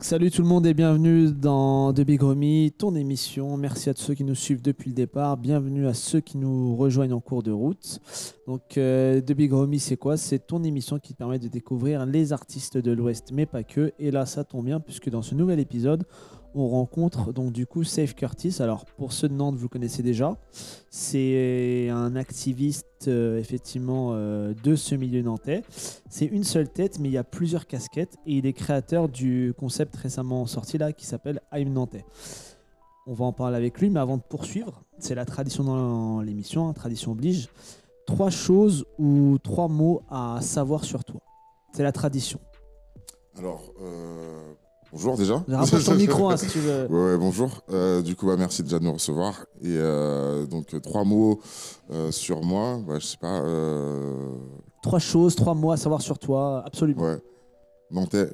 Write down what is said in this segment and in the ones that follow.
Salut tout le monde et bienvenue dans The Big Romy, ton émission. Merci à tous ceux qui nous suivent depuis le départ. Bienvenue à ceux qui nous rejoignent en cours de route. Donc euh, The Big Romy, c'est quoi? C'est ton émission qui te permet de découvrir les artistes de l'Ouest, mais pas que. Et là, ça tombe bien puisque dans ce nouvel épisode, on rencontre donc du coup Safe Curtis. Alors pour ceux de Nantes, vous le connaissez déjà. C'est un activiste euh, effectivement euh, de ce milieu nantais. C'est une seule tête, mais il y a plusieurs casquettes et il est créateur du concept récemment sorti là qui s'appelle I'm Nantais. On va en parler avec lui, mais avant de poursuivre, c'est la tradition dans l'émission, hein, tradition oblige. Trois choses ou trois mots à savoir sur toi. C'est la tradition. Alors, euh, bonjour déjà. Rapproche ton micro hein, si tu veux. Ouais, ouais, bonjour. Euh, du coup, bah, merci déjà de nous recevoir. Et euh, donc, euh, trois mots euh, sur moi. Ouais, je sais pas. Trois choses, trois mots à savoir sur toi, absolument. ouais. Nantais.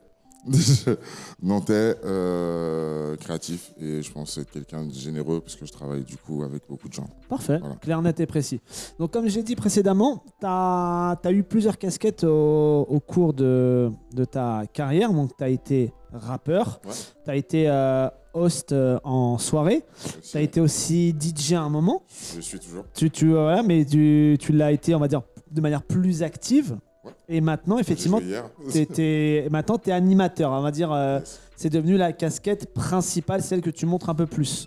Nantais, euh, créatif. Et je pense être quelqu'un de généreux parce que je travaille du coup avec beaucoup de gens. Parfait, Voilà. clair, net et précis. Donc, comme j'ai dit précédemment, tu as, eu plusieurs casquettes au, au cours de, de ta carrière. Donc, tu as été rappeur, Ouais. tu as été euh, host euh, en soirée, tu as été aussi DJ à un moment. Je suis toujours. Tu, tu, voilà, mais tu, tu l'as été, on va dire, de manière plus active. Ouais. Et maintenant, effectivement, tu es animateur. On va dire, euh, Yes. c'est devenu la casquette principale, celle que tu montres un peu plus.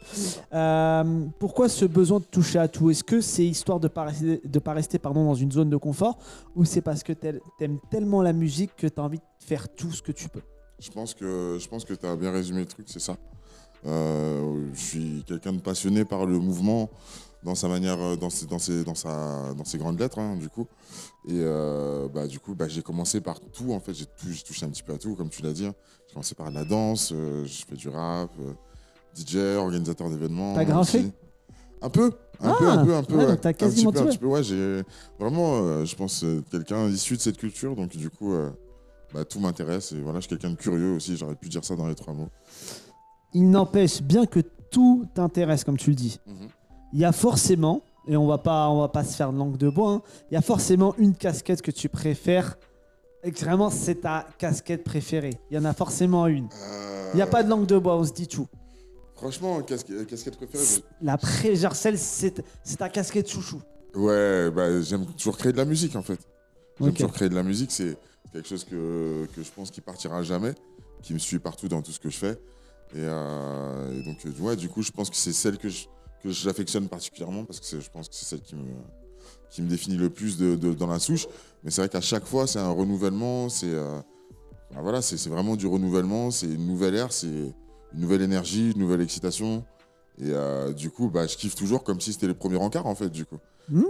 Euh, pourquoi ce besoin de toucher à tout? Est-ce que c'est histoire de ne pas rester, de pas rester pardon, dans une zone de confort? Ou c'est parce que tu aimes tellement la musique que tu as envie de faire tout ce que tu peux? Je pense que je pense que tu as bien résumé le truc, c'est ça. Euh, je suis quelqu'un de passionné par le mouvement dans sa manière, euh, dans ses, dans ses, dans sa, dans ses grandes lettres, hein, du coup. Et euh, bah, du coup, bah, j'ai commencé par tout. En fait, j'ai touché un petit peu à tout, comme tu l'as dit. J'ai commencé par la danse, euh, je fais du rap, euh, DJ, organisateur d'événements. T'as aussi. Un peu, un peu, Ah, un peu, un peu. ouais, ouais. t'as Un quasiment petit peu, tout, un petit peu, ouais. J'ai vraiment, je pense, quelqu'un issu de cette culture, donc du coup. bah, tout m'intéresse et voilà, je suis quelqu'un de curieux aussi, j'aurais pu dire ça dans les trois mots. Il n'empêche, bien que tout t'intéresse, comme tu le dis, Mhm. Il y a forcément, et on va pas, on va pas se faire de langue de bois, hein, il y a forcément une casquette que tu préfères et que vraiment c'est ta casquette préférée. Il y en a forcément une. Il n'y a pas de langue de bois, on se dit tout. Franchement, casquette, casquette préférée je- La pré genre celle, c'est c'est ta casquette chouchou. Ouais, bah, j'aime toujours créer de la musique en fait. J'aime Ok. toujours créer de la musique, c'est quelque chose que, que je pense qui partira jamais, qui me suit partout dans tout ce que je fais. Et, euh, et donc, euh, ouais, du coup, je pense que c'est celle que je- que j'affectionne particulièrement parce que je pense que c'est celle qui me, qui me définit le plus de, de- dans la souche. Mais c'est vrai qu'à chaque fois, c'est un renouvellement, c'est euh, voilà, c'est vraiment du renouvellement, c'est une nouvelle ère, c'est une nouvelle énergie, une nouvelle excitation. Et euh, du coup, bah, je kiffe toujours comme si c'était les premiers encarts en fait, du coup.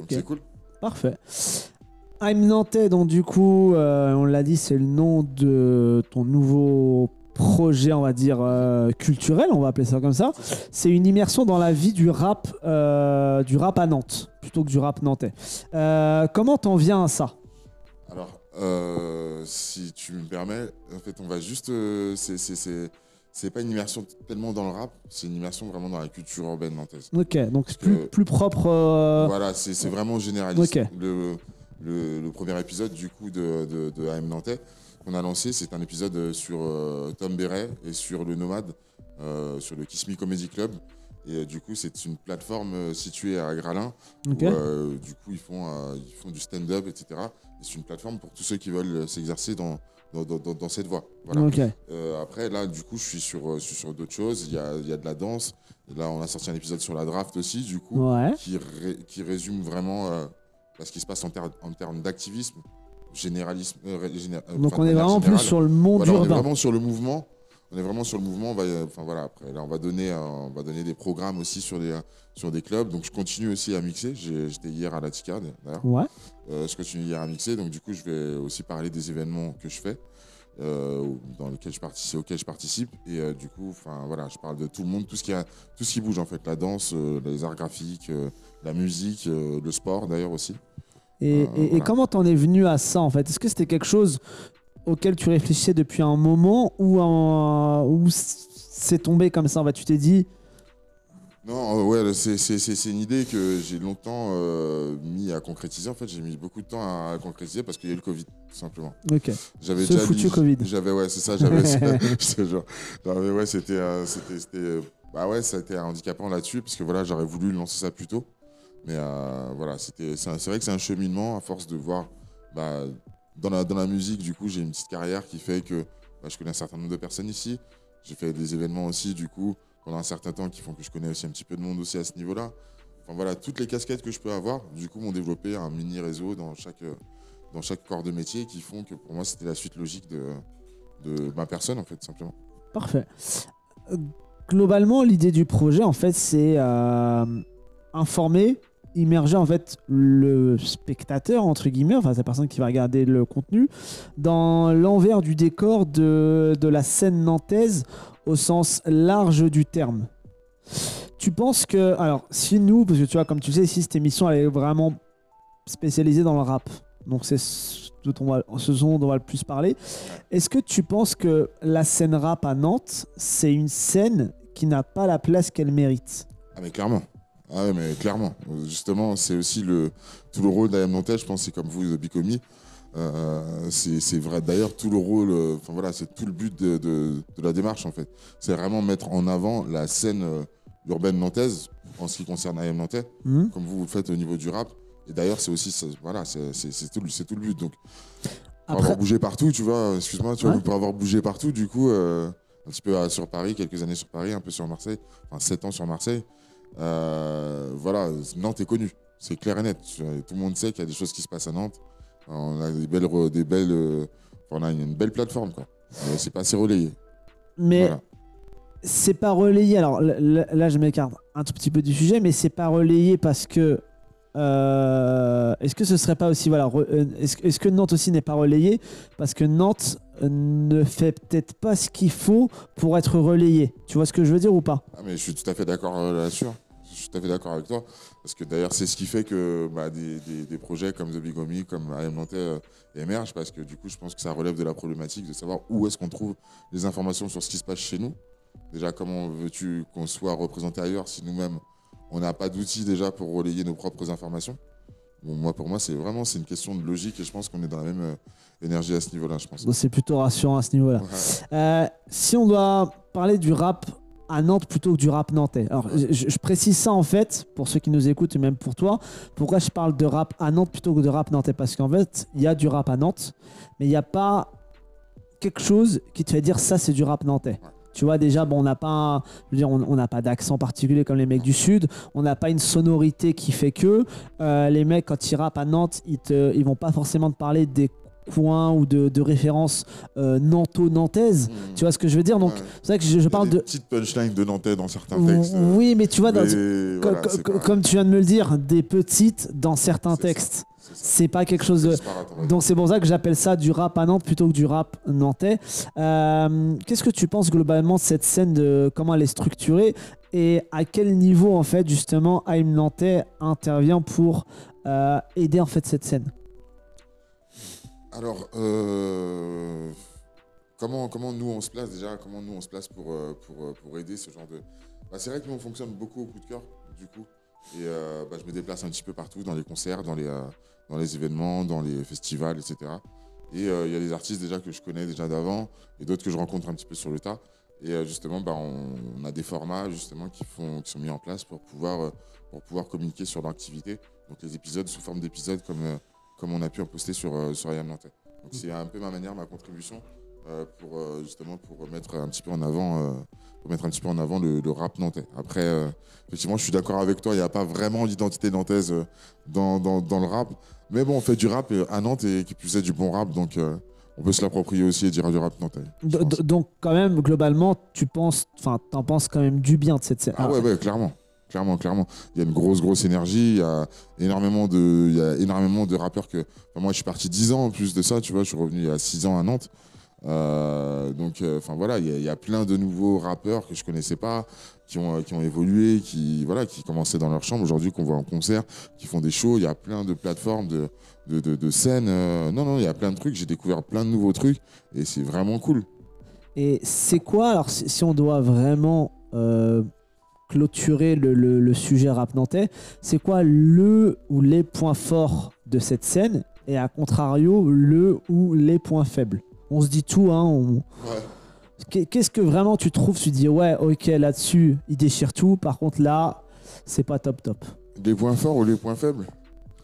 C'est cool. parfait. I'm Nantais, donc du coup, euh, on l'a dit, c'est le nom de ton nouveau projet, on va dire, euh, culturel, on va appeler ça comme ça. C'est une immersion dans la vie du rap, euh, du rap à Nantes, plutôt que du rap nantais. Euh, comment t'en viens à ça? Alors, si tu me permets, en fait, on va juste. c'est- c'est- c'est c'est pas une immersion tellement dans le rap, c'est une immersion vraiment dans la culture urbaine nantaise. Ok, donc c'est plus, plus propre. Voilà, c'est vraiment généraliste. Le, le, le premier épisode du coup de, de, de AM Nantais qu'on a lancé, c'est un épisode sur euh, Tom Béret et sur le Nomade, euh, sur le Kiss Me Comedy Club. Et euh, du coup, c'est une plateforme euh, située à Gralin où, euh, du coup, ils font, euh, ils font du stand-up, etc. Et c'est une plateforme pour tous ceux qui veulent euh, s'exercer dans, dans, dans- dans- dans cette voie. Voilà. Euh, après, là, du coup, je suis sur, euh, je suis sur d'autres choses. Il y a, il y a de la danse. Et là, on a sorti un épisode sur la draft aussi, du coup, Ouais. qui, ré- qui résume vraiment euh, ce qui se passe en, ter- en termes d'activisme, généralisme. euh, géné- euh, Donc enfin, on est vraiment plus générale. sur le monde Voilà, on est urbain. vraiment sur le mouvement. On est vraiment sur le mouvement. On va, euh, enfin voilà, après là, on va donner, euh, on va donner des programmes aussi sur des, sur des clubs. Donc je continue aussi à mixer. J'étais hier à la Ticard d'ailleurs. Ouais. Euh, je continue hier à mixer. Donc du coup, je vais aussi parler des événements que je fais, euh, dans lesquels je participe, auxquels je participe. Et euh, du coup, enfin voilà, je parle de tout le monde, tout ce qui a, tout ce qui bouge en fait, la danse, euh, les arts graphiques, la musique, le sport d'ailleurs aussi. Et, Euh, et- et voilà. comment t'en es venu à ça en fait? Est-ce que c'était quelque chose auquel tu réfléchissais depuis un moment ou, c'est tombé comme ça? En fait Tu t'es dit Non, euh, ouais, c'est- une idée que j'ai longtemps euh, mis à concrétiser. En fait, j'ai mis beaucoup de temps à concrétiser parce qu'il y a eu le Covid, tout simplement. Ok. J'avais Ce déjà foutu mis- Covid. J'avais, ouais, c'est ça, j'avais. je te jure. Ouais, c'était. euh, c'était- c'était, euh, bah ouais, ça a été handicapant là-dessus parce que voilà, j'aurais voulu lancer ça plus tôt. Mais euh, voilà, c'était, c'est vrai que c'est un cheminement à force de voir. Bah, dans, la, dans la musique, du coup, j'ai une petite carrière qui fait que bah, je connais un certain nombre de personnes ici. J'ai fait des événements aussi, du coup, pendant un certain temps qui font que je connais aussi un petit peu de monde aussi à ce niveau-là. Enfin voilà, toutes les casquettes que je peux avoir, du coup, m'ont développé un mini réseau dans chaque, dans chaque corps de métier qui font que pour moi, c'était la suite logique de, de ma personne, en fait, simplement. Parfait. Euh, Globalement, l'idée du projet, en fait, c'est euh, informer, immerger en fait le spectateur entre guillemets, enfin la personne qui va regarder le contenu, dans l'envers du décor de, de la scène nantaise au sens large du terme. Tu penses que, alors, si nous, parce que tu vois, comme tu sais, ici cette émission elle est vraiment spécialisée dans le rap, donc c'est ce dont ce dont on va le plus parler. Est-ce que tu penses que la scène rap à Nantes, c'est une scène qui n'a pas la place qu'elle mérite? Ah mais clairement. Ah ouais, mais clairement. Justement, c'est aussi le, tout le rôle d'Ayam Nantais, je pense, c'est comme vous, Bicomi. Euh, c'est vrai. D'ailleurs, tout le rôle, euh, enfin voilà, c'est tout le but de, de- de la démarche en fait. C'est vraiment mettre en avant la scène euh, urbaine nantaise en ce qui concerne Ayam Nantais, Hmm comme vous vous le faites au niveau du rap. Et d'ailleurs, c'est aussi, voilà, c'est tout, le- c'est tout le but. Donc, pour Après, avoir bougé partout, tu vois, excuse-moi, tu vois, Ouais. pour avoir bougé partout, du coup, euh, un petit peu sur Paris, quelques années sur Paris, un peu sur Marseille, enfin 7 ans sur Marseille, euh, voilà, Nantes est connu, c'est clair et net. Tout le monde sait qu'il y a des choses qui se passent à Nantes. On a des belles, des belles, euh, on a une belle plateforme, quoi. C'est pas assez relayé. mais Voilà. c'est pas relayé. Alors là, je m'écarte un tout petit peu du sujet, mais c'est pas relayé parce que. Euh, est-ce que ce serait pas aussi voilà euh, est-ce, que Nantes aussi n'est pas relayé parce que Nantes euh, ne fait peut-être pas ce qu'il faut pour être relayé tu vois ce que je veux dire ou pas? Ah, mais je suis tout à fait d'accord là-dessus. hein. Je suis tout à fait d'accord avec toi. Parce que d'ailleurs, c'est ce qui fait que bah, des, des- projets comme The Big Homie, comme AM Nantais émergent. Parce que du coup, je pense que ça relève de la problématique de savoir où est-ce qu'on trouve les informations sur ce qui se passe chez nous. Déjà, comment veux-tu qu'on soit représenté ailleurs si nous-mêmes, on n'a pas d'outils déjà pour relayer nos propres informations Bon, moi, pour moi, c'est vraiment c'est une question de logique et je pense qu'on est dans la même euh, énergie à ce niveau-là, je pense. C'est plutôt rassurant à ce niveau là Ouais. Euh, si on doit parler du rap à Nantes plutôt que du rap nantais. Alors, je, je précise ça en fait, pour ceux qui nous écoutent et même pour toi. Pourquoi je parle de rap à Nantes plutôt que de rap nantais? Parce qu'en fait, il y a du rap à Nantes, mais il n'y a pas quelque chose qui te fait dire ça, c'est du rap nantais. Ouais. Tu vois, déjà, bon, on n'a pas, je veux dire, on n'a pas d'accent particulier comme les mecs du Sud. On n'a pas une sonorité qui fait que euh, les mecs, quand ils rappent à Nantes, ils, te, ils vont pas forcément te parler des coins ou de, de références euh, nanto-nantaises. Tu vois ce que je veux dire? Donc, Ouais. c'est vrai que je, je parle des de. petites punchlines de Nantais dans certains textes. Oui, mais tu vois, dans- mais co- voilà, co- c'est co- pas- comme tu viens de me le dire, des petites dans certains textes. ça. C'est pas quelque chose de. Donc c'est pour ça que j'appelle ça du rap à Nantes plutôt que du rap nantais. Euh, Qu'est-ce que tu penses globalement de cette scène, de comment elle est structurée et à quel niveau en fait justement Aim Nantais intervient pour euh, aider en fait cette scène? Alors, euh, comment, comment nous on se place déjà Comment nous on se place pour, pour, pour aider ce genre de. Bah, c'est vrai que nous on fonctionne beaucoup au coup de cœur, du coup. Et euh, bah, je me déplace un petit peu partout, dans les concerts, dans les, euh, dans les événements, dans les festivals, etc. Et euh, il y a des artistes déjà que je connais déjà d'avant et d'autres que je rencontre un petit peu sur le tas. Et euh, justement, bah, on, a des formats justement qui, sont mis en place pour pouvoir, euh, pour pouvoir communiquer sur leur activité. Donc les épisodes sous forme d'épisodes comme, comme on a pu en poster sur, sur IAM Nantais. Donc c'est un peu ma manière, ma contribution pour euh, justement pour mettre un petit peu en avant, euh, pour mettre un petit peu en avant le, le rap nantais. Après, euh, effectivement, je suis d'accord avec toi, il n'y a pas vraiment d'identité nantaise euh, dans, dans, dans le rap. Mais bon, on fait du rap euh, à Nantes et qui plus est du bon rap, donc euh, on peut se l'approprier aussi et dire du rap nantais. Donc quand même globalement tu penses, enfin t'en penses quand même du bien de cette scène. Ah ouais, ouais, clairement. Clairement, clairement. Il y a une grosse, grosse énergie. Il y a énormément de, il y a énormément de rappeurs que. enfin, moi, je suis parti 10 ans en plus de ça, tu vois. Je suis revenu il y a 6 ans à Nantes. Euh, donc, euh, enfin voilà, il y, a, plein de nouveaux rappeurs que je connaissais pas, qui ont, euh, qui ont évolué, qui, voilà, qui commençaient dans leur chambre aujourd'hui, qu'on voit en concert, qui font des shows. Il y a plein de plateformes, de, de, de, scènes. Non, non, il y a plein de trucs. J'ai découvert plein de nouveaux trucs et c'est vraiment cool. Et c'est quoi, alors si, on doit vraiment clôturer le- le sujet rap nantais, c'est quoi le ou les points forts de cette scène et à contrario, le ou les points faibles? On se dit tout, hein, on- Ouais. Qu'est- Qu'est-ce que vraiment tu trouves? Tu dis ouais, ok, là-dessus, il déchire tout. Par contre, là, c'est pas top top. Les points forts ou les points faibles?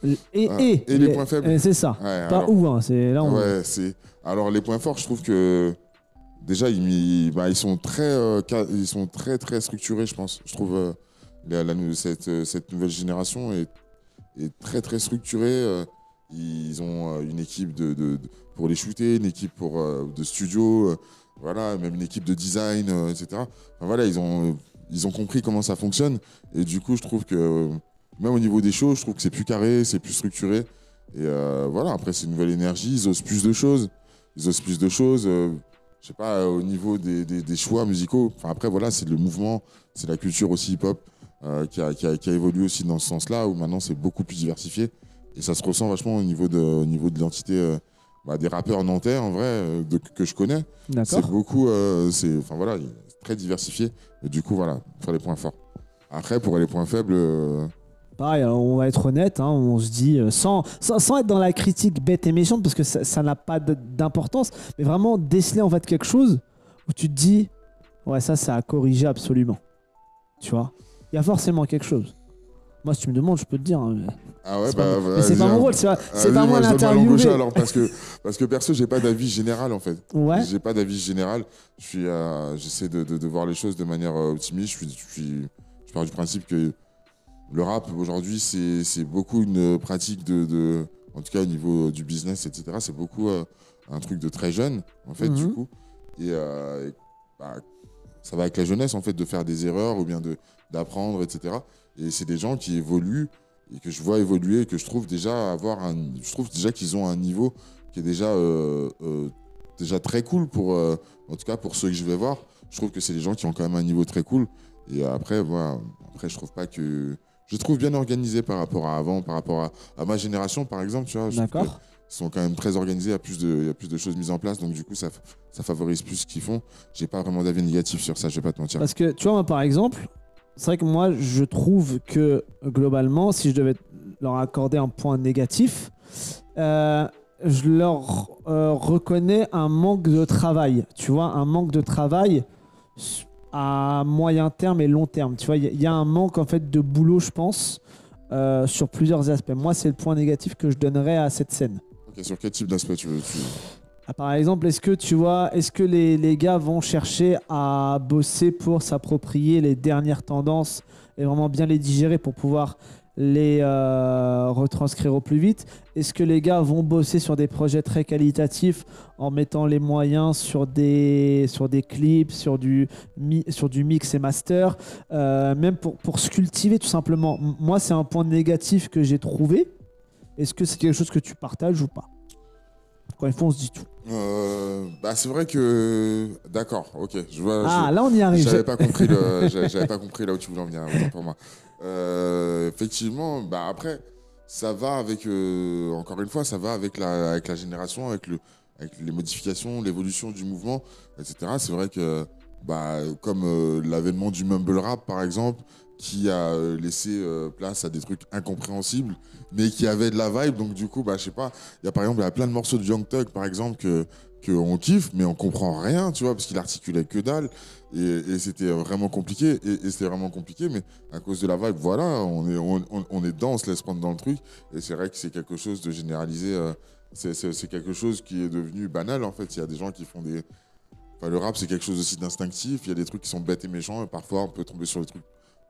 Et, Ah, et, et les points faibles. et C'est ça. Ouais, Pas alors- où, hein, c'est là. On... Ouais, c'est. Alors les points forts, je trouve que déjà ils, bah, ils sont très, euh, ils sont très très structurés, je pense. Je trouve euh, la- la cette, euh, cette nouvelle génération est, est très très structurée. euh, Ils ont euh, une équipe de, de- de- pour les shooter, une équipe pour euh, de studio, euh, voilà, même une équipe de design, euh, etc. Voilà, ils ont ils ont compris comment ça fonctionne et du coup, je trouve que même au niveau des shows, je trouve que c'est plus carré, c'est plus structuré. Et voilà, après, c'est une nouvelle énergie, ils osent plus de choses. Ils osent plus de choses. je sais pas, au niveau des, des- choix musicaux. Enfin, après, voilà, c'est le mouvement, c'est la culture aussi hip-hop qui, a, qui a- évolué aussi dans ce sens-là, où maintenant c'est beaucoup plus diversifié. Et ça se ressent vachement au niveau de, au de l'identité bah, des rappeurs nantais, en vrai, euh, de- que je connais. C'est beaucoup, euh, c'est enfin voilà, très diversifié. Et du coup, voilà, pour les points forts. Après, pour les points faibles, euh, Pareil, alors, on va être honnête, hein, on se dit, sans, sans, sans être dans la critique bête et méchante, parce que ça n'a pas d'importance, mais vraiment déceler en fait quelque chose où tu te dis, ouais, ça, ça a corrigé absolument. Tu vois? Il y a forcément quelque chose. Moi, si tu me demandes, je peux te dire. hein, mais ah ouais, bah, mais c'est pas mon hein. rôle, c'est pas, c'est pas moi l'interviewer. alors parce que parce que perso j'ai pas d'avis général en fait Ouais, j'ai pas d'avis général je suis euh, j'essaie de, de- de voir les choses de manière euh, optimiste je suis, je suis je pars du principe que le rap aujourd'hui c'est c'est beaucoup une pratique de, de- en tout cas au niveau du business etc c'est beaucoup euh, un truc de très jeune en fait du Mhm. coup et, euh, et, bah, ça va avec la jeunesse en fait de faire des erreurs ou bien d'apprendre etc et c'est des gens qui évoluent et que je vois évoluer et que je trouve déjà avoir un je trouve déjà qu'ils ont un niveau qui est déjà euh, euh, déjà très cool pour euh, en tout cas pour ceux que je vais voir. Je trouve que c'est des gens qui ont quand même un niveau très cool. Et après voilà après je trouve pas que je trouve bien organisé par rapport à avant par rapport à, à ma génération par exemple tu vois. D'accord. Sont quand même très organisés, il y a plus de, choses mises en place, donc du coup ça, favorise plus ce qu'ils font. J'ai pas vraiment d'avis négatif sur ça, je vais pas te mentir. Parce que, tu vois, moi, par exemple, c'est vrai que moi, je trouve que globalement, si je devais leur accorder un point négatif, euh, je leur euh, reconnais un manque de travail. Tu vois, un manque de travail à moyen terme et long terme. Tu vois, il y, a- il y a un manque en fait de boulot, je pense, euh, sur plusieurs aspects. Moi, c'est le point négatif que je donnerais à cette scène. Sur quel type d'aspect tu veux Ah, par exemple, est-ce que tu vois, est-ce que les, les gars vont chercher à bosser pour s'approprier les dernières tendances et vraiment bien les digérer pour pouvoir les euh, retranscrire au plus vite? Est-ce que les gars vont bosser sur des projets très qualitatifs en mettant les moyens sur des, sur des clips, sur du, sur du mix et master, euh, même pour, pour se cultiver tout simplement? Moi, c'est un point négatif que j'ai trouvé. Est-ce que c'est quelque chose que tu partages ou pas Quand il faut, on se dit tout. Euh, bah c'est vrai que d'accord, ok, je vois. Ah, je- là, on y arrive. J'avais pas compris le, j'avais pas compris là où tu voulais en venir. pour moi. Euh, effectivement, bah après, ça va avec, euh, encore une fois, ça va avec la, avec la génération, avec le, avec les modifications, l'évolution du mouvement, etc. C'est vrai que, bah, comme euh, l'avènement du mumble rap, par exemple, qui a euh, laissé euh, place à des trucs incompréhensibles, mais qui avait de la vibe. Donc du coup, bah, je sais pas. Il y a par exemple, y a plein de morceaux de Young Thug, par exemple, que qu'on kiffe, mais on comprend rien, tu vois, parce qu'il articulait que dalle. Et, c'était vraiment compliqué. Et, c'était vraiment compliqué, mais à cause de la vibe, voilà, on est, on, on- est dedans, on se laisse prendre dans le truc. Et c'est vrai que c'est quelque chose de généralisé. c'est quelque chose qui est devenu banal, en fait. Il y a des gens qui font des. Enfin, le rap, c'est quelque chose aussi d'instinctif. Il y a des trucs qui sont bêtes et méchants. Et parfois, on peut tomber sur des trucs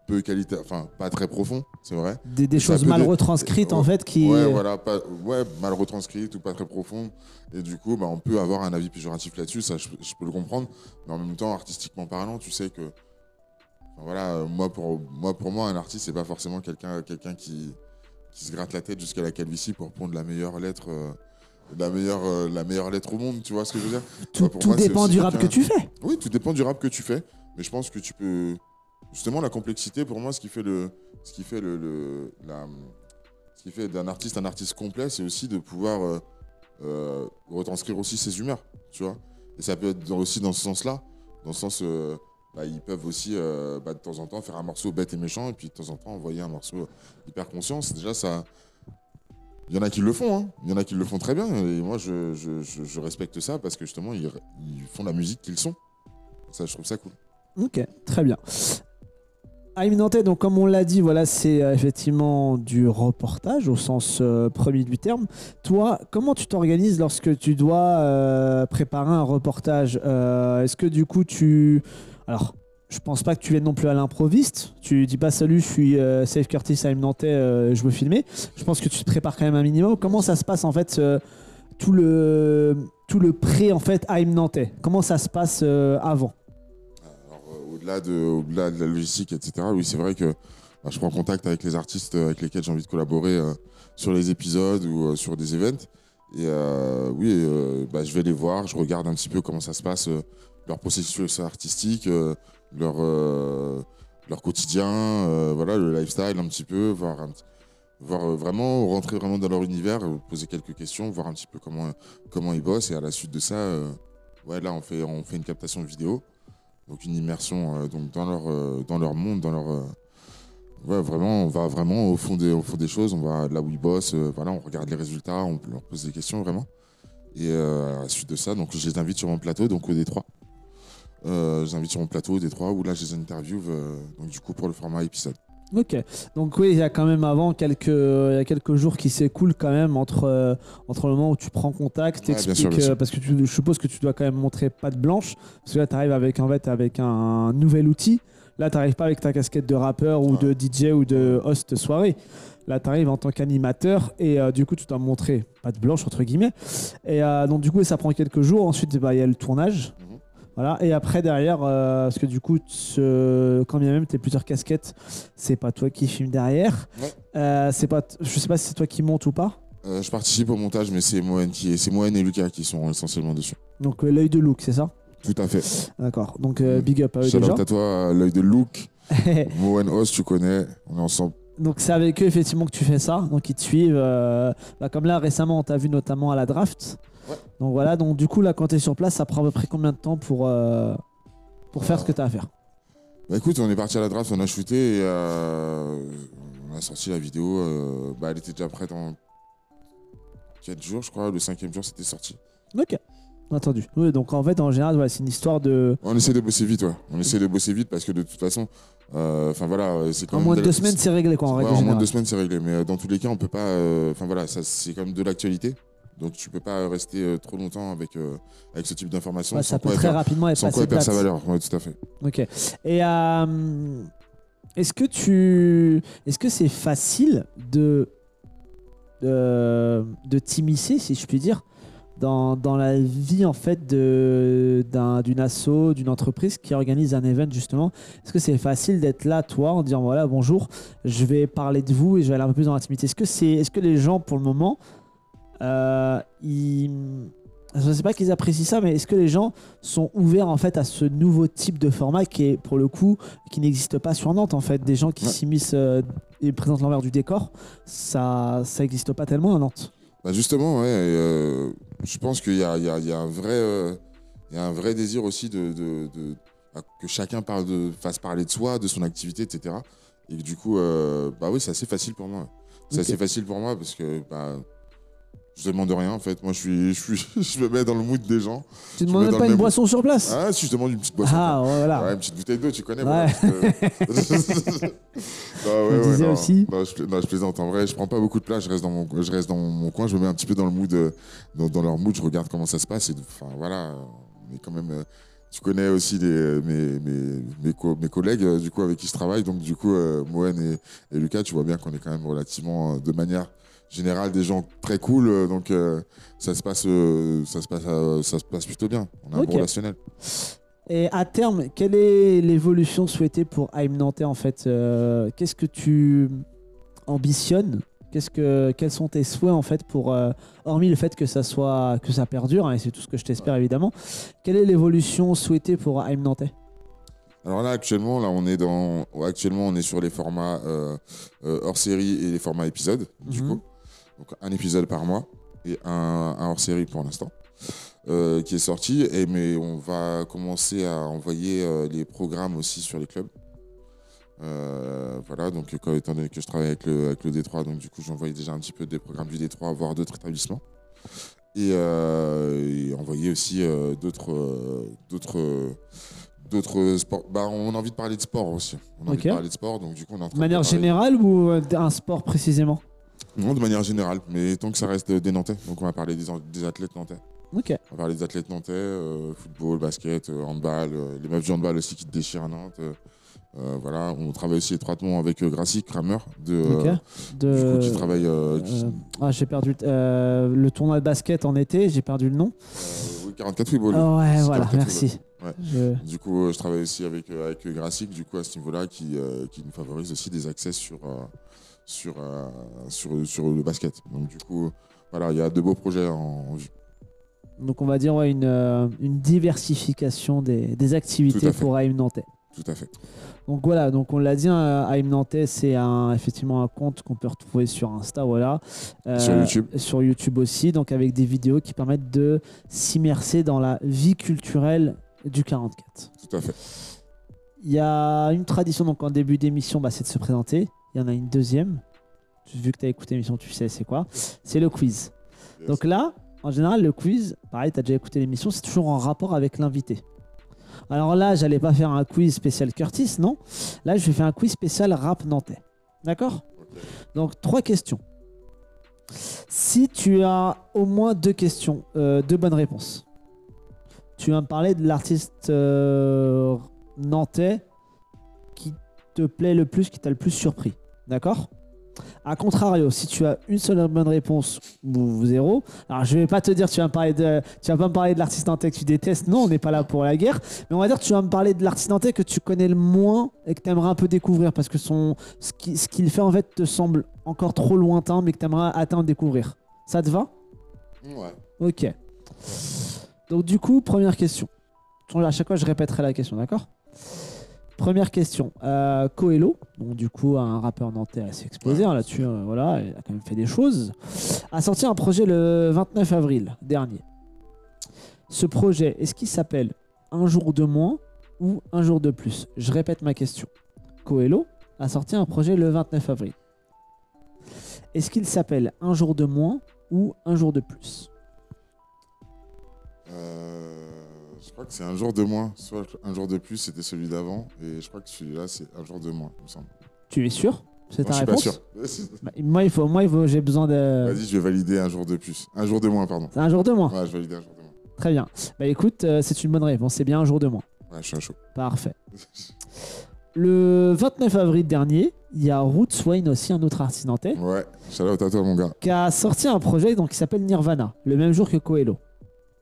peu qualité, enfin, pas très profonds, c'est vrai. Des, choses mal retranscrites en fait qui. Ouais, voilà, pas, ouais, mal retranscrite ou pas très profonde. Et du coup, bah, on peut avoir un avis péjoratif là-dessus, ça je, je peux le comprendre. Mais en même temps, artistiquement parlant, tu sais que. enfin, voilà, moi pour, moi pour moi, un artiste, c'est pas forcément quelqu'un quelqu'un qui, qui se gratte la tête jusqu'à la calvitie pour pondre la meilleure lettre. euh, la meilleure, euh, la meilleure lettre au monde, tu vois ce que je veux dire? Tout bah, pour tout moi, c'est dépend aussi du rap que quelqu'un- tu fais. Oui, tout dépend du rap que tu fais. Mais je pense que tu peux. Justement, la complexité, pour moi, ce qui fait le. Ce qui fait le. le- la, ce qui fait d'un artiste un artiste complet, c'est aussi de pouvoir euh, euh, retranscrire aussi ses humeurs, tu vois? Et ça peut être dans- aussi dans ce sens-là, dans le sens. euh, bah, ils peuvent aussi euh, bah, de temps en temps faire un morceau bête et méchant et puis de temps en temps envoyer un morceau hyper conscient. C'est Déjà, ça. Il y en a qui le font, hein. il y en a qui le font très bien et moi je, respecte ça parce que justement ils, font la musique qu'ils sont. Ça, je trouve ça cool. Ok, très bien. I'm Nantais, donc comme on l'a dit, voilà, c'est euh, effectivement du reportage au sens euh, premier du terme. Toi, comment tu t'organises lorsque tu dois euh, préparer un reportage? Est-ce que du coup tu... Alors, je pense pas que tu viennes non plus à l'improviste. Tu dis pas salut, je suis euh, Safe Curtis, I'm Nantais, euh, je veux filmer. Je pense que tu te prépares quand même un minimum. Comment ça se passe en fait euh, tout le tout le pré en fait I'm Nantais? Comment ça se passe avant? Au-delà de, au-delà de la logistique, etc., oui, c'est vrai que bah, je prends contact avec les artistes avec lesquels j'ai envie de collaborer sur les épisodes ou sur des events. Et oui, bah, je vais les voir, je regarde un petit peu comment ça se passe, leur processus artistique, leur, euh, leur quotidien, euh, voilà, le lifestyle un petit peu, voir, voir euh, vraiment rentrer vraiment dans leur univers, poser quelques questions, voir un petit peu comment, comment ils bossent. Et à la suite de ça, ouais, là, on fait, on fait une captation vidéo. Donc une immersion donc dans, leur, dans leur monde, dans leur... vraiment, on va vraiment au fond des, des choses, on va là où ils bossent, voilà, on regarde les résultats, on leur pose des questions vraiment. Et à la suite de ça, donc je les invite sur mon plateau, donc au Détroit. Euh, je les invite sur mon plateau au Détroit où là je les interview, euh, donc du coup pour le format épisode. Ok, donc oui, il y a quand même avant quelques, il y a quelques jours qui s'écoulent quand même entre, euh, entre le moment où tu prends contact, Ouais, bien t'expliques, sûr, bien sûr. euh, parce que tu- je suppose que tu dois quand même montrer patte blanche, parce que là tu arrives avec, en fait, avec un nouvel outil. Là, tu n'arrives pas avec ta casquette de rappeur ou de DJ ou de host soirée. Là, tu arrives en tant qu'animateur et euh, du coup, tu dois montrer patte blanche, entre guillemets. Et donc, du coup, ça prend quelques jours. Ensuite, bah, il y a le tournage. Mhm. Voilà. Et après, derrière, euh, parce que du coup, ce- quand bien même tu as plusieurs casquettes, c'est pas toi qui filme derrière. Ouais. Euh, c'est pas, t- je sais pas si c'est toi qui monte ou pas. Euh, je participe au montage, mais c'est Moen, qui est, c'est Moen et Lucas qui sont essentiellement dessus. Donc, l'œil de Luke, c'est ça? Tout à fait. D'accord. Donc, Mhm. big up à eux Shout déjà. à toi, l'œil de Luke, Moen Os, tu connais, on est ensemble. Donc c'est avec eux effectivement que tu fais ça, donc ils te suivent. euh, bah, comme là récemment on t'a vu notamment à la draft. Ouais. Donc voilà, donc du coup là quand tu es sur place, ça prend à peu près combien de temps pour, euh, pour faire ce que tu as à faire Bah écoute, on est parti à la draft, on a shooté et euh, on a sorti la vidéo. euh, bah elle était déjà prête en 4 jours, je crois. Le cinquième jour, c'était sorti. Ok, entendu. Oui, donc en fait en général voilà, c'est une histoire de... On essaie de bosser vite, ouais. On essaie de bosser vite parce que de toute façon, euh, enfin voilà, c'est quand En même moins de deux semaines c'est réglé quoi en Ouais, en moins de deux semaines, c'est réglé. Mais dans tous les cas, on peut pas. Enfin voilà, ça c'est quand même de l'actualité. Donc tu peux pas rester euh, trop longtemps avec, euh, avec ce type d'informations. Ouais, ça peut très rapidement être sans quoi perd sa valeur. Ouais, tout à fait. Ok. Et euh, est-ce que tu, est-ce que c'est facile de de, de t'immiscer, si je puis dire, dans, dans la vie en fait d'une asso, d'une entreprise qui organise un event justement? Est-ce que c'est facile d'être là, toi, en disant voilà bonjour, je vais parler de vous et je vais aller un peu plus dans l'intimité? Est-ce que c'est, est-ce que les gens pour le moment, ils je ne sais pas qu'ils apprécient ça, mais est-ce que les gens sont ouverts en fait à ce nouveau type de format qui est pour le coup qui n'existe pas sur Nantes en fait? Des gens qui Ouais. s'immiscent euh, et présentent l'envers du décor ça ça n'existe pas tellement à Nantes Bah justement, ouais. euh, je pense qu'il y a, y y un vrai, euh, il y a un vrai désir aussi de, de- de- que chacun parle de, fasse parler de soi, de son activité, etc. Et du coup, euh, bah oui, c'est assez facile pour moi. C'est assez facile pour moi parce que bah, je demande rien en fait. Moi, je suis, je suis, je me mets dans le mood des gens. tu ne demandes même pas une boisson sur place? Ah, si je demande une petite boisson. ah voilà Ouais, une petite bouteille d'eau, tu connais. Ouais. Non, non, aussi. Non je, pla- non, je plaisante. En vrai, je prends pas beaucoup de place. Je reste dans mon, je reste dans mon coin. Je me mets un petit peu dans le mood, euh, dans, dans leur mood. Je regarde comment ça se passe. Et, enfin, voilà. euh, est quand même. euh, tu connais aussi les, mes, mes, mes, co- mes collègues euh, du coup avec qui je travaille. Donc du coup, euh, Moen et, et Lucas, tu vois bien qu'on est quand même relativement, euh, de manière générale, des gens très cool. euh, donc euh, ça se passe, euh, ça se passe, euh, ça se passe plutôt bien. On a un Ok. bon relationnel. et à terme quelle est l'évolution souhaitée pour Aim Nantais en fait Euh, qu'est-ce que tu ambitionnes? Qu'est-ce que, quels sont tes souhaits en fait pour, euh, hormis le fait que ça soit que ça perdure, hein, et c'est tout ce que je t'espère évidemment. Quelle est l'évolution souhaitée pour Aim Nantais? Alors là, actuellement, là, on est dans, actuellement, on est sur les formats euh, euh, hors série et les formats épisodes, du Mhm. coup. Donc un épisode par mois et un, un hors série pour l'instant. euh, qui est sorti. Et, mais on va commencer à envoyer euh, les programmes aussi sur les clubs. Euh, voilà, donc quand, étant donné que je travaille avec le, avec le Détroit, donc du coup j'envoyais déjà un petit peu des programmes du Détroit, voire d'autres établissements. Et, et envoyer aussi d'autres d'autres d'autres sports. Bah, on a envie de parler de sport aussi. On a envie de parler de sport, donc du coup on est en train De manière de générale ou un sport précisément? Non, de manière générale, mais tant que ça reste des Nantais. Donc on va parler des, des athlètes nantais. Ok. On va parler des athlètes nantais, euh, football, basket, euh, handball, euh, les meufs du handball aussi qui te déchirent à Nantes. euh, voilà, on travaille aussi étroitement avec Gracie Kramer, de, De, du coup, qui travaille. qui- ah, j'ai perdu le- tournoi de basket en été, j'ai perdu le nom. oui, 44 football. Ah ouais, voilà, 44 merci. Ouais. Je- Du coup, je travaille aussi avec, avec du coup, à ce niveau-là, qui, euh, qui nous favorise aussi des accès sur, euh, sur, euh, sur, sur le basket. Donc, du coup, voilà, il y a de beaux projets en, en vue. Donc on va dire ouais, une, euh, une diversification des, des activités pour AIM Nantais. Tout à fait. Donc voilà, donc on l'a dit, hein, AIM Nantais, c'est un, effectivement un compte qu'on peut retrouver sur Insta, voilà. Euh, Sur YouTube. Sur YouTube aussi, donc avec des vidéos qui permettent de s'immerser dans la vie culturelle du 44. Tout à fait. Il y a une tradition, donc en début d'émission, bah, c'est de se présenter. Il y en a une deuxième. Vu que tu as écouté l'émission, tu sais c'est quoi. C'est le quiz. Donc là, en général, le quiz, pareil, tu as déjà écouté l'émission, c'est toujours en rapport avec l'invité. Alors là, j'allais pas faire un quiz spécial Curtis, non. Là, je vais faire un quiz spécial rap nantais. D'accord. Donc, trois questions. Si tu as au moins deux questions, euh, deux bonnes réponses, tu vas me parler de l'artiste euh, nantais qui te plaît le plus, qui t'a le plus surpris. D'accord? A contrario, si tu as une seule bonne réponse ou zéro, alors je vais pas te dire tu vas me parler de, tu vas pas me parler de l'artiste nantais que tu détestes. Non, on n'est pas là pour la guerre. Mais on va dire que tu vas me parler de l'artiste nantais que tu connais le moins et que tu aimerais un peu découvrir parce que son, ce qui- ce qu'il fait en fait te semble encore trop lointain, mais que tu aimerais atteindre, découvrir. Ça te va? Ouais. Ok. Donc du coup, première question. À chaque fois, je répéterai la question, d'accord? Première question. Euh, Coelho, donc du coup un rappeur nantais assez explosé hein, là-dessus, euh, voilà, il a quand même fait des choses, a sorti un projet le 29 avril dernier. Ce projet, est-ce qu'il s'appelle Un jour de moins ou Un jour de plus? Je répète ma question. Coelho a sorti un projet le 29 avril. Est-ce qu'il s'appelle Un jour de moins ou Un jour de plus? Euh, je crois que c'est un jour de moins. Soit un jour de plus, c'était celui d'avant. Et je crois que celui-là, c'est un jour de moins, il me semble. Tu es sûr? C'est ta je suis pas réponse? sûr. Bah, Moi, il faut, moi, il faut, j'ai besoin de. Vas-y, je vais valider un jour de plus. Un jour de moins, pardon. C'est un jour de moins? Ouais, je vais valider un jour de moins. Très bien. Bah écoute, euh, c'est une bonne réponse. C'est bien un jour de moins. Ouais, je suis à chaud. Parfait. Le 29 avril dernier, il y a Roots Wayne aussi, un autre artiste nantais, Ouais, out à toi, mon gars. qui a sorti un projet donc, qui s'appelle Nirvana, le même jour que Coelho.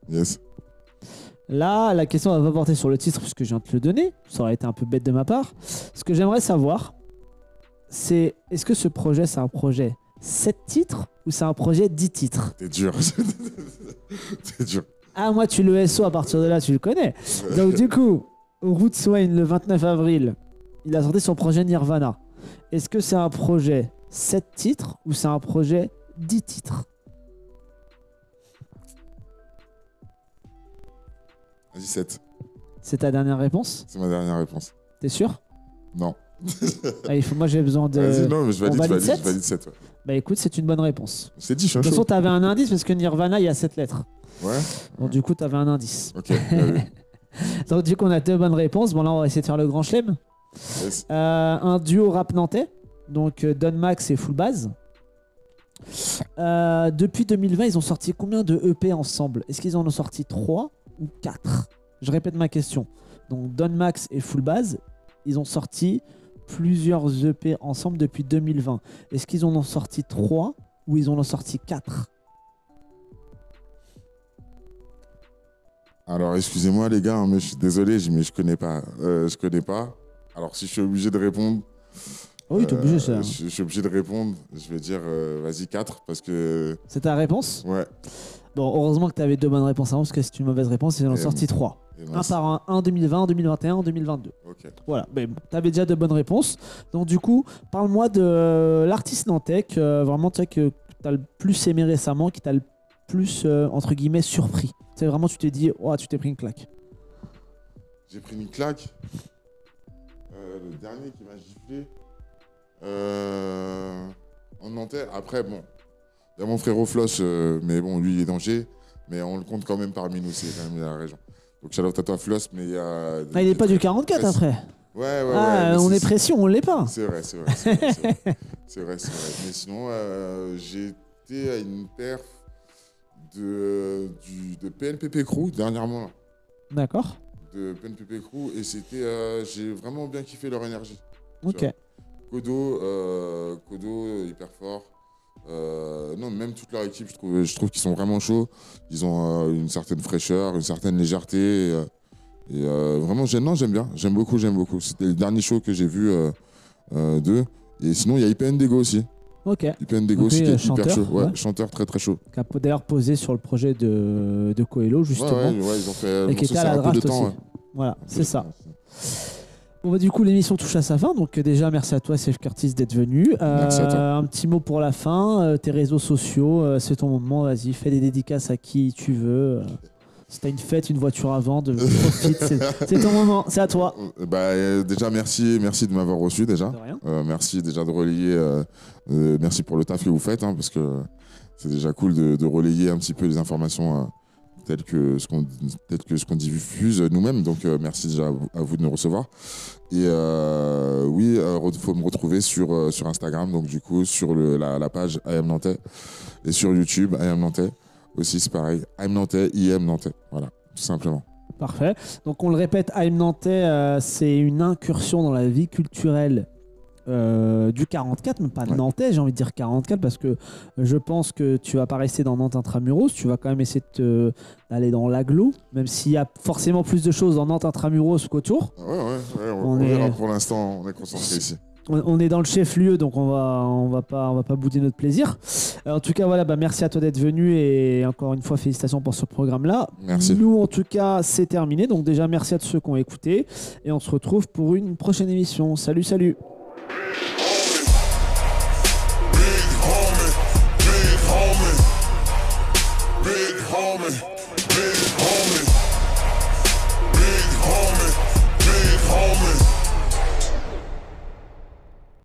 Yes. Là, la question va pas porter sur le titre puisque je viens de te le donner. Ça aurait été un peu bête de ma part. Ce que j'aimerais savoir, c'est est-ce que ce projet, c'est un projet 7 titres ou c'est un projet 10 titres? T'es dur. T'es dur. Ah, moi, tu le SO, à partir de là, tu le connais. Donc, du coup, Roots Wayne, le 29 avril, il a sorti son projet Nirvana. Est-ce que c'est un projet 7 titres ou c'est un projet 10 titres? Vas-y, 7. C'est ta dernière réponse? C'est ma dernière réponse. T'es sûr? Non. ah, il faut, Moi, j'ai besoin de. Vas-y, non, mais je on valide, je valide valide, sept? je valide 7. Ouais. Bah, écoute, c'est une bonne réponse. C'est dit, je suis De toute façon, chaud. t'avais un indice parce que Nirvana, il y a 7 lettres. Ouais. Donc, du coup, t'avais un indice. Ok. bien vu. Donc, du coup, on a deux bonnes réponses. Bon, là, on va essayer de faire le grand chelem. Yes. Euh, un duo rap nantais, donc euh, Don Max et Full Base. Euh, depuis 2020, ils ont sorti combien de EP ensemble? Est-ce qu'ils en ont sorti 3 ou 4 Je répète ma question. Donc Don Max et Full Base, ils ont sorti plusieurs EP ensemble depuis 2020. Est-ce qu'ils en ont sorti 3 ou ils en ont sorti 4 Alors, excusez-moi, les gars, hein, mais je suis désolé, mais je connais pas. Euh, je connais pas. Alors, si je suis obligé de répondre. Oui, t'es obligé, euh, ça. Je, je suis obligé de répondre. Je vais dire, euh, vas-y, 4, parce que. C'est ta réponse Ouais. Bon, heureusement que tu avais deux bonnes réponses avant, parce que c'est une mauvaise réponse, ils en ont Et sorti 3. Et Un mince. par un, un 2020, un 2021, un 2022. Ok. Voilà, mais bon, t'avais déjà de bonnes réponses. Donc du coup, parle-moi de euh, l'artiste nantais que euh, vraiment tu sais, que t'as le plus aimé récemment, qui t'a le plus, euh, entre guillemets, surpris C'est vraiment, tu t'es dit, oh, tu t'es pris une claque. J'ai pris une claque. Euh, le dernier qui m'a giflé. Euh, en Nantais. Après, bon, il y a mon frère Floss, euh, mais bon, lui, il est danger. Mais on le compte quand même parmi nous, c'est quand même la région. Donc, shout out à toi, Floss, mais il y a. Ah, il n'est pas du 44 après Ouais, ouais, ouais. Ah, mais on c'est- est précis, on l'est pas. C'est vrai, c'est vrai. C'est vrai, c'est vrai. Vrai, vrai. Mais sinon, euh, été à une perf de, du, de PNPP Crew dernièrement. D'accord. De PNPP Crew. Et c'était. euh, j'ai vraiment bien kiffé leur énergie. Ok. Kodo, euh, Kodo, hyper fort. Euh, non, même toute leur équipe, je trouve, je trouve qu'ils sont vraiment chauds. Ils ont euh, une certaine fraîcheur, une certaine légèreté. Et, euh, et, euh, vraiment, j'aime, non, j'aime bien. J'aime beaucoup, j'aime beaucoup. C'était le dernier show que j'ai vu euh, euh, d'eux. Et sinon, il y a IPN Dego aussi. Ok. IPN Dego aussi, qui est euh, hyper chanteur, chaud. Ouais, ouais. chanteur très très chaud. Qui a d'ailleurs posé sur le projet de, de Coelho, justement. ouais, ouais, ils ont fait. Et qui était à la draft temps. aussi. Voilà, c'est ça. temps. Bon, bah, du coup, l'émission touche à sa fin. Donc, euh, déjà, merci à toi, Seth Curtis, d'être venu. Merci à toi. Un petit mot pour la fin. Euh, tes réseaux sociaux, euh, c'est ton moment. Vas-y, fais des dédicaces à qui tu veux. Euh, si t'as une fête, une voiture à vendre, profite. c'est ton moment. C'est à toi. Euh, Bah, euh, déjà, merci, merci de m'avoir reçu déjà. De rien. Euh, merci déjà de relayer. euh, euh, merci pour le taf que vous faites, hein, parce que c'est déjà cool de, de relayer un petit peu les informations euh, telles que ce qu'on que ce qu'on diffuse nous-mêmes. Donc euh, merci déjà à vous, de nous recevoir. Et euh, oui, il faut me retrouver sur, euh, sur Instagram, donc du coup sur le, la, page IM Nantais et sur YouTube IM Nantais aussi c'est pareil. IM Nantais, IM Nantais, voilà, tout simplement. Parfait. Donc, on le répète, I'm Nantais, euh, c'est une incursion dans la vie culturelle. Euh, du 44, mais pas Ouais. nantais, j'ai envie de dire 44 parce que je pense que tu vas pas rester dans Nantes intramuros, tu vas quand même essayer de d'aller dans l'aglo, même s'il y a forcément plus de choses dans Nantes intramuros qu'autour. Ouais, ouais, ouais, on, On on verra est- pour l'instant, on est concentré ici. On, on est dans le chef-lieu, donc on va, on va pas, on va pas bouder notre plaisir. Euh, en tout cas, voilà, bah, merci à toi d'être venu et encore une fois, félicitations pour ce programme-là. Merci. Nous, en tout cas, c'est terminé. Donc déjà, merci à tous ceux qui ont écouté et on se retrouve pour une prochaine émission. Salut, salut. Yeah.